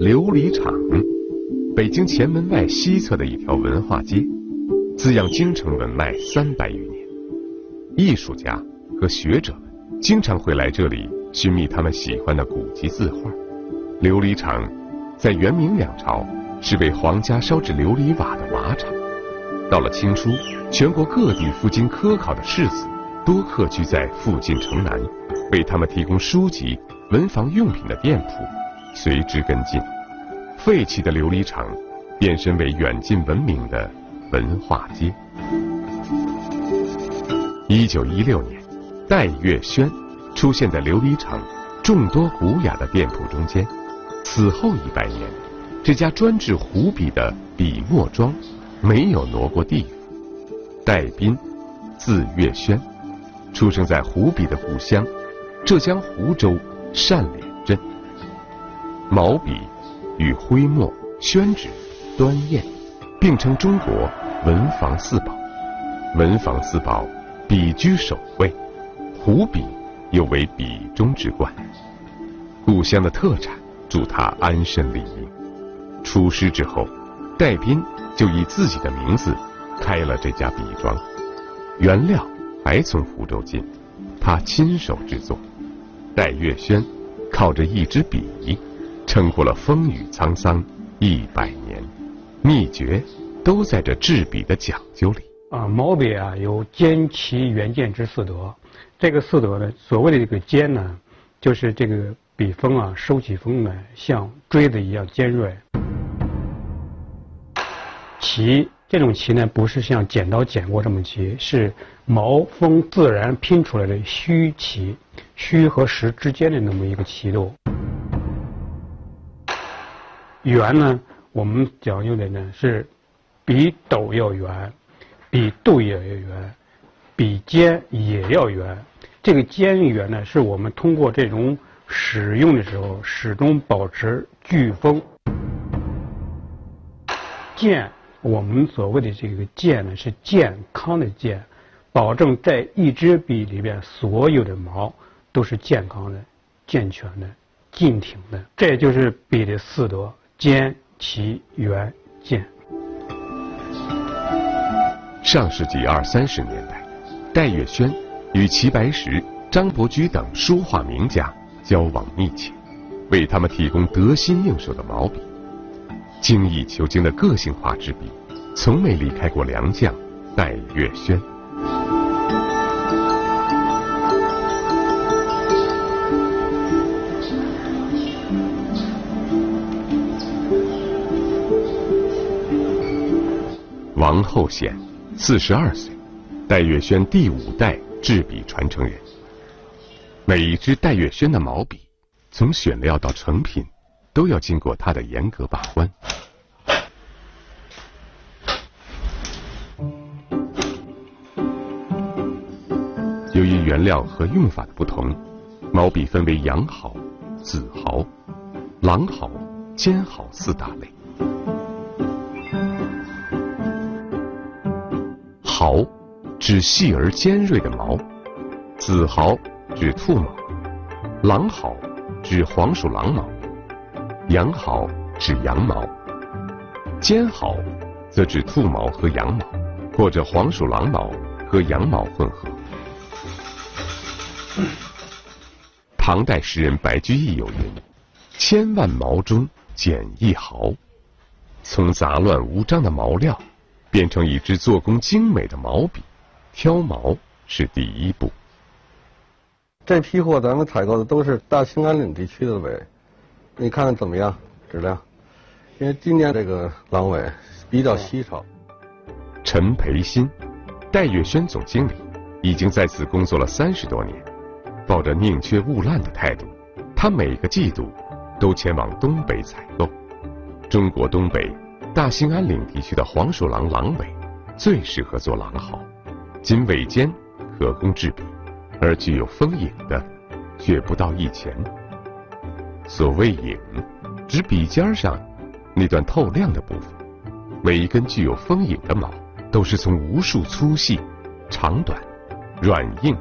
琉璃厂，北京前门外西侧的一条文化街，滋养京城文脉三百余年。艺术家和学者们经常会来这里寻觅他们喜欢的古籍字画。琉璃厂在元明两朝是为皇家烧制琉璃瓦的瓦厂。到了清初，全国各地赴京科考的士子多客居在附近城南，为他们提供书籍、文房用品的店铺随之跟进。废弃的琉璃厂变身为远近闻名的文化街。一九一六年，戴月轩出现在琉璃厂众多古雅的店铺中间。此后一百年，这家专制湖笔的笔墨庄。没有挪过地方。戴斌，字月轩，出生在湖笔的故乡，浙江湖州单脸镇。毛笔与徽墨、宣纸、端砚并称中国文房四宝。文房四宝，笔居首位，湖笔又为笔中之冠。故乡的特产，助他安身立命。出师之后，戴斌。就以自己的名字开了这家笔庄，原料还从湖州进，他亲手制作。戴月轩靠着一支笔，撑过了风雨沧桑一百年，秘诀都在这制笔的讲究里。啊，毛笔啊有尖齐圆健之四德，这个四德呢，所谓的这个尖呢，就是这个笔锋啊收起锋来像锥子一样尖锐。齐这种齐呢，不是像剪刀剪过这么齐，是毛锋自然拼出来的虚齐，虚和实之间的那么一个齐度。圆呢，我们讲究的呢是比斗要圆，比肚也要圆，比尖也要圆。这个尖圆呢，是我们通过这种使用的时候始终保持聚锋。剑。我们所谓的这个健呢，是健康的健，保证在一支笔里边所有的毛都是健康的、健全的、劲挺的。这就是笔的四德：尖、齐、圆、健。上世纪二三十年代，戴月轩与齐白石、张伯驹等书画名家交往密切，为他们提供得心应手的毛笔。精益求精的个性化之笔，从没离开过良将戴月轩。王后显，四十二岁，戴月轩第五代制笔传承人。每一支戴月轩的毛笔，从选料到成品。都要经过他的严格把关。由于原料和用法的不同，毛笔分为羊毫、紫毫、狼毫、尖毫四大类。毫指细而尖锐的毛，子毫指兔毛，狼毫指黄鼠狼毛。羊毫指羊毛，尖毫则指兔毛和羊毛，或者黄鼠狼毛和羊毛混合。唐代诗人白居易有云：“千万毛中拣一毫。”从杂乱无章的毛料变成一支做工精美的毛笔，挑毛是第一步。这批货咱们采购的都是大兴安岭地区的尾。你看看怎么样质量？因为今年这个狼尾比较稀少。陈培新，戴月轩总经理，已经在此工作了三十多年，抱着宁缺毋滥的态度，他每个季度都前往东北采购。中国东北大兴安岭地区的黄鼠狼狼尾最适合做狼毫，仅尾尖可供制笔，而具有锋影的却不到一钱。所谓影，指笔尖上那段透亮的部分。每一根具有锋影的毛，都是从无数粗细、长短、软硬、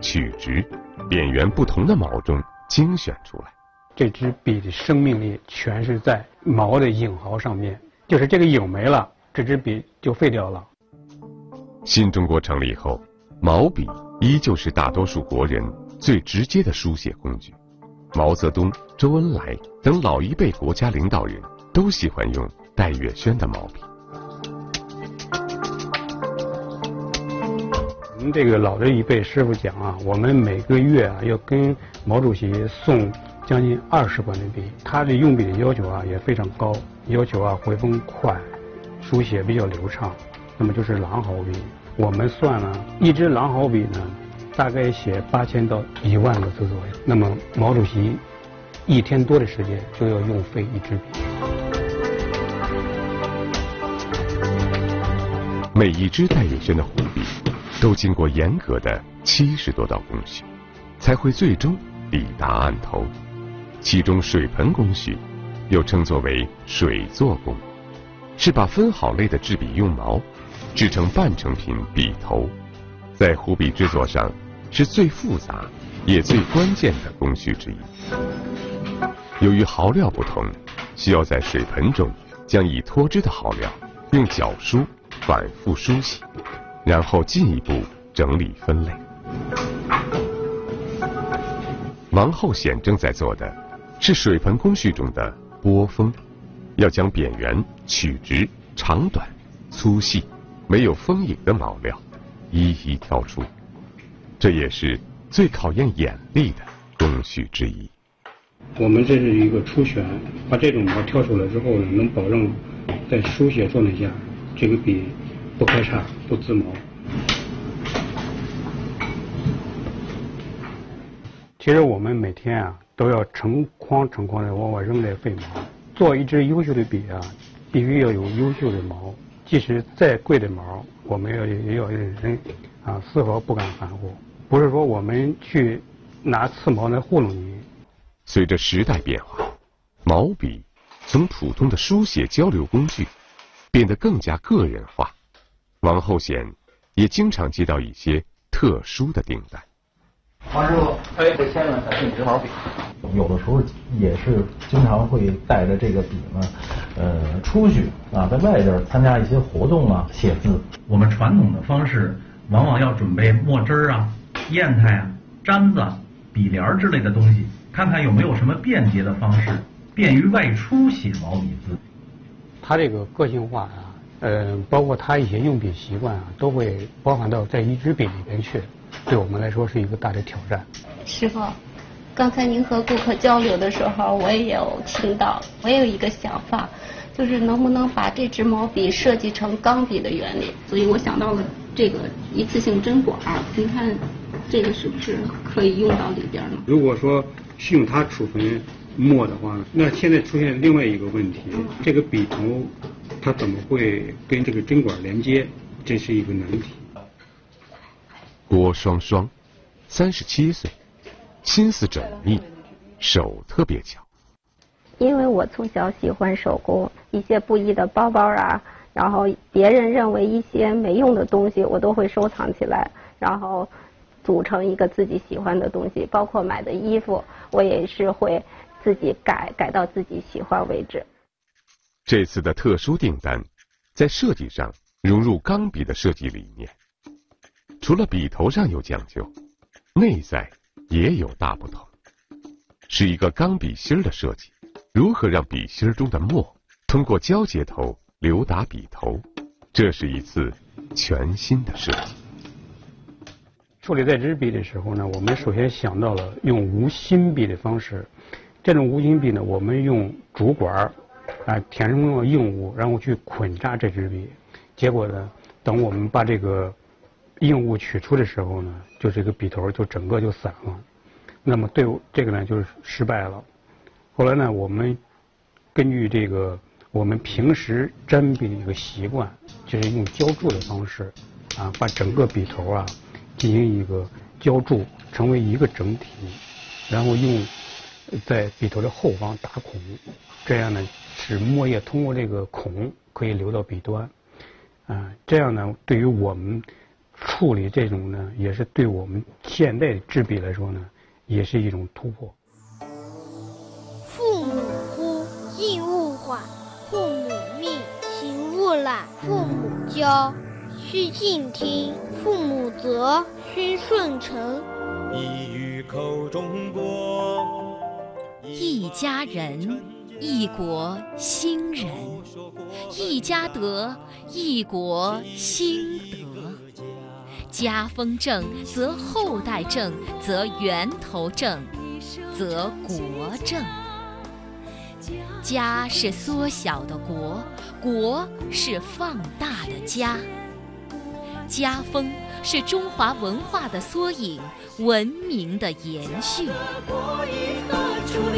曲直、扁圆不同的毛中精选出来。这支笔的生命力全是在毛的影毫上面，就是这个影没了，这支笔就废掉了。新中国成立后，毛笔依旧是大多数国人最直接的书写工具。毛泽东、周恩来等老一辈国家领导人都喜欢用戴月轩的毛笔。我们这个老的一辈师傅讲啊，我们每个月啊要跟毛主席送将近二十管的笔。他的用笔的要求啊也非常高，要求啊回风快，书写比较流畅。那么就是狼毫笔，我们算了一支狼毫笔呢，大概写八千到一万个字左右。那么毛主席一天多的时间就要用废一支笔。每一支戴月轩的湖笔，都经过严格的七十多道工序，才会最终抵达案头。其中水盆工序，又称作为水做工，是把分好类的制笔用毛。制成半成品笔头，在湖笔制作上是最复杂也最关键的工序之一。由于毫料不同，需要在水盆中将已脱脂的毫料用脚梳反复梳洗，然后进一步整理分类。王厚显正在做的是水盆工序中的波峰，要将扁圆、曲直、长短、粗细。没有锋影的毛料，一一挑出，这也是最考验眼力的工序之一。我们这是一个初选，把这种毛挑出来之后呢，能保证在书写状态下，这个笔不开叉、不滋毛。其实我们每天啊，都要成筐成筐的往外扔这废毛。做一支优秀的笔啊，必须要有优秀的毛。即使再贵的毛，我们要也要认真啊，丝毫不敢含糊。不是说我们去拿刺毛来糊弄你。随着时代变化，毛笔从普通的书写交流工具，变得更加个人化。王厚显也经常接到一些特殊的订单。王师傅，哎，这千万小心直毛笔。有的时候也是经常会带着这个笔呢，呃，出去啊，在外边参加一些活动啊，写字。我们传统的方式，往往要准备墨汁儿啊、砚台啊、毡子、笔帘之类的东西，看看有没有什么便捷的方式，便于外出写毛笔字。他这个个性化啊，呃，包括他一些用笔习惯啊，都会包含到在一支笔里边去。对我们来说是一个大的挑战。师傅，刚才您和顾客交流的时候，我也有听到，我也有一个想法，就是能不能把这支毛笔设计成钢笔的原理？所以我想到了这个一次性针管，您看这个是不是可以用到里边呢？如果说是用它储存墨的话，那现在出现另外一个问题，这个笔头它怎么会跟这个针管连接？这是一个难题。郭双双，三十七岁，心思缜密，手特别巧。因为我从小喜欢手工，一些布艺的包包啊，然后别人认为一些没用的东西，我都会收藏起来，然后组成一个自己喜欢的东西。包括买的衣服，我也是会自己改，改到自己喜欢为止。这次的特殊订单，在设计上融入钢笔的设计理念。除了笔头上有讲究，内在也有大不同，是一个钢笔芯的设计。如何让笔芯中的墨通过胶接头流达笔头？这是一次全新的设计。处理在支笔的时候呢，我们首先想到了用无芯笔的方式。这种无芯笔呢，我们用竹管儿啊填充了硬物，然后去捆扎这支笔。结果呢，等我们把这个硬物取出的时候呢，就这个笔头就整个就散了。那么对这个呢，就是失败了。后来呢，我们根据这个我们平时沾笔的一个习惯，就是用浇铸的方式啊，把整个笔头啊进行一个浇铸，成为一个整体，然后用在笔头的后方打孔，这样呢，使墨液通过这个孔可以流到笔端啊。这样呢，对于我们处理这种呢，也是对我们现代制笔来说呢，也是一种突破。父母呼，应勿缓，父母命；行勿懒，父母教。须敬听父母责，须顺承。一语口中过，一家人，一国兴仁；一家德，一国兴德。家风正，则后代正，则源头正，则国正。家是缩小的国，国是放大的家。家风是中华文化的缩影，文明的延续。中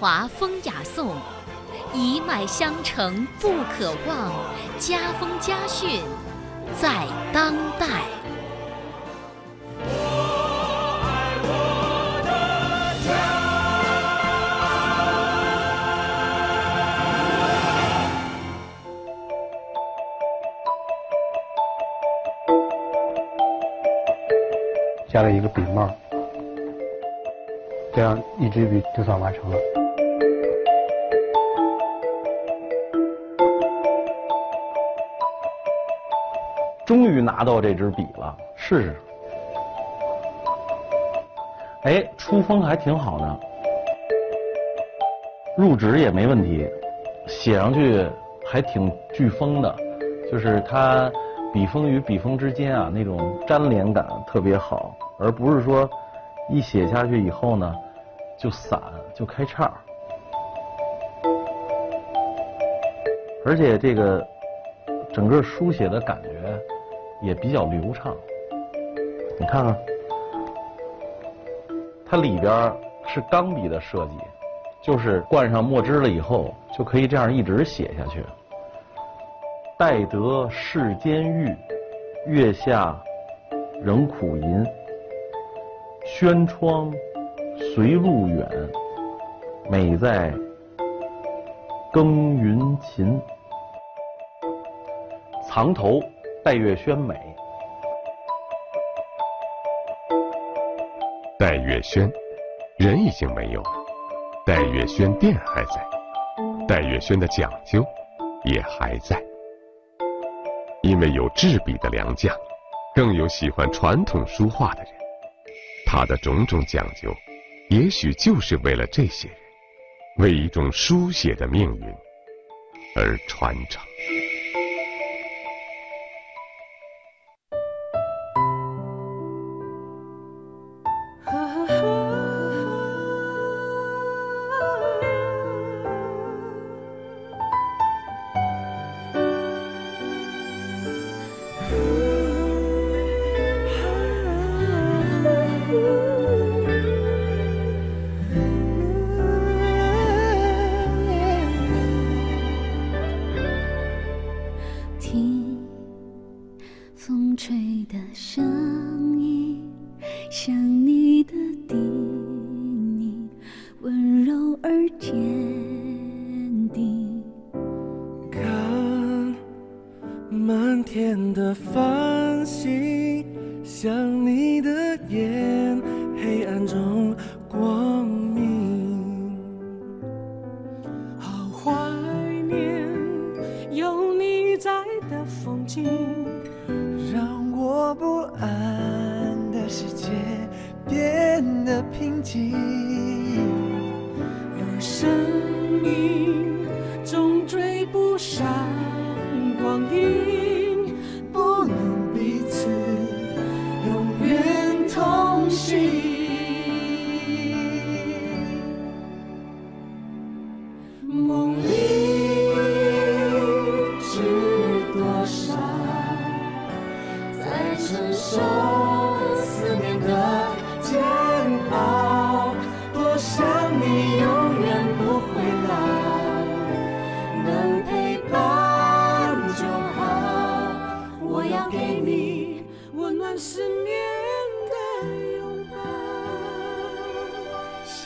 华风雅颂，一脉相承不可忘，家风家训在当代。加了一个笔帽，这样一支笔就算完成了。终于拿到这支笔了，试试。哎，出锋还挺好的，入纸也没问题，写上去还挺飓风的，就是它。笔锋与笔锋之间啊，那种粘连感特别好，而不是说一写下去以后呢就散就开叉。而且这个整个书写的感觉也比较流畅。你看看，它里边是钢笔的设计，就是灌上墨汁了以后就可以这样一直写下去。待得世间遇，月下仍苦吟。轩窗随路远，美在耕耘勤。藏头戴月轩美。戴月轩，人已经没有了，戴月轩店还在，戴月轩的讲究也还在。因为有制笔的良将，更有喜欢传统书画的人，他的种种讲究，也许就是为了这些人，为一种书写的命运而传承。满天的繁星，像你的眼，黑暗中光明。好怀念有你在的风景，让我不安的世界变得平静。有生命总追不上光阴。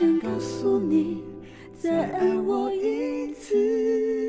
想告诉你再爱我一次。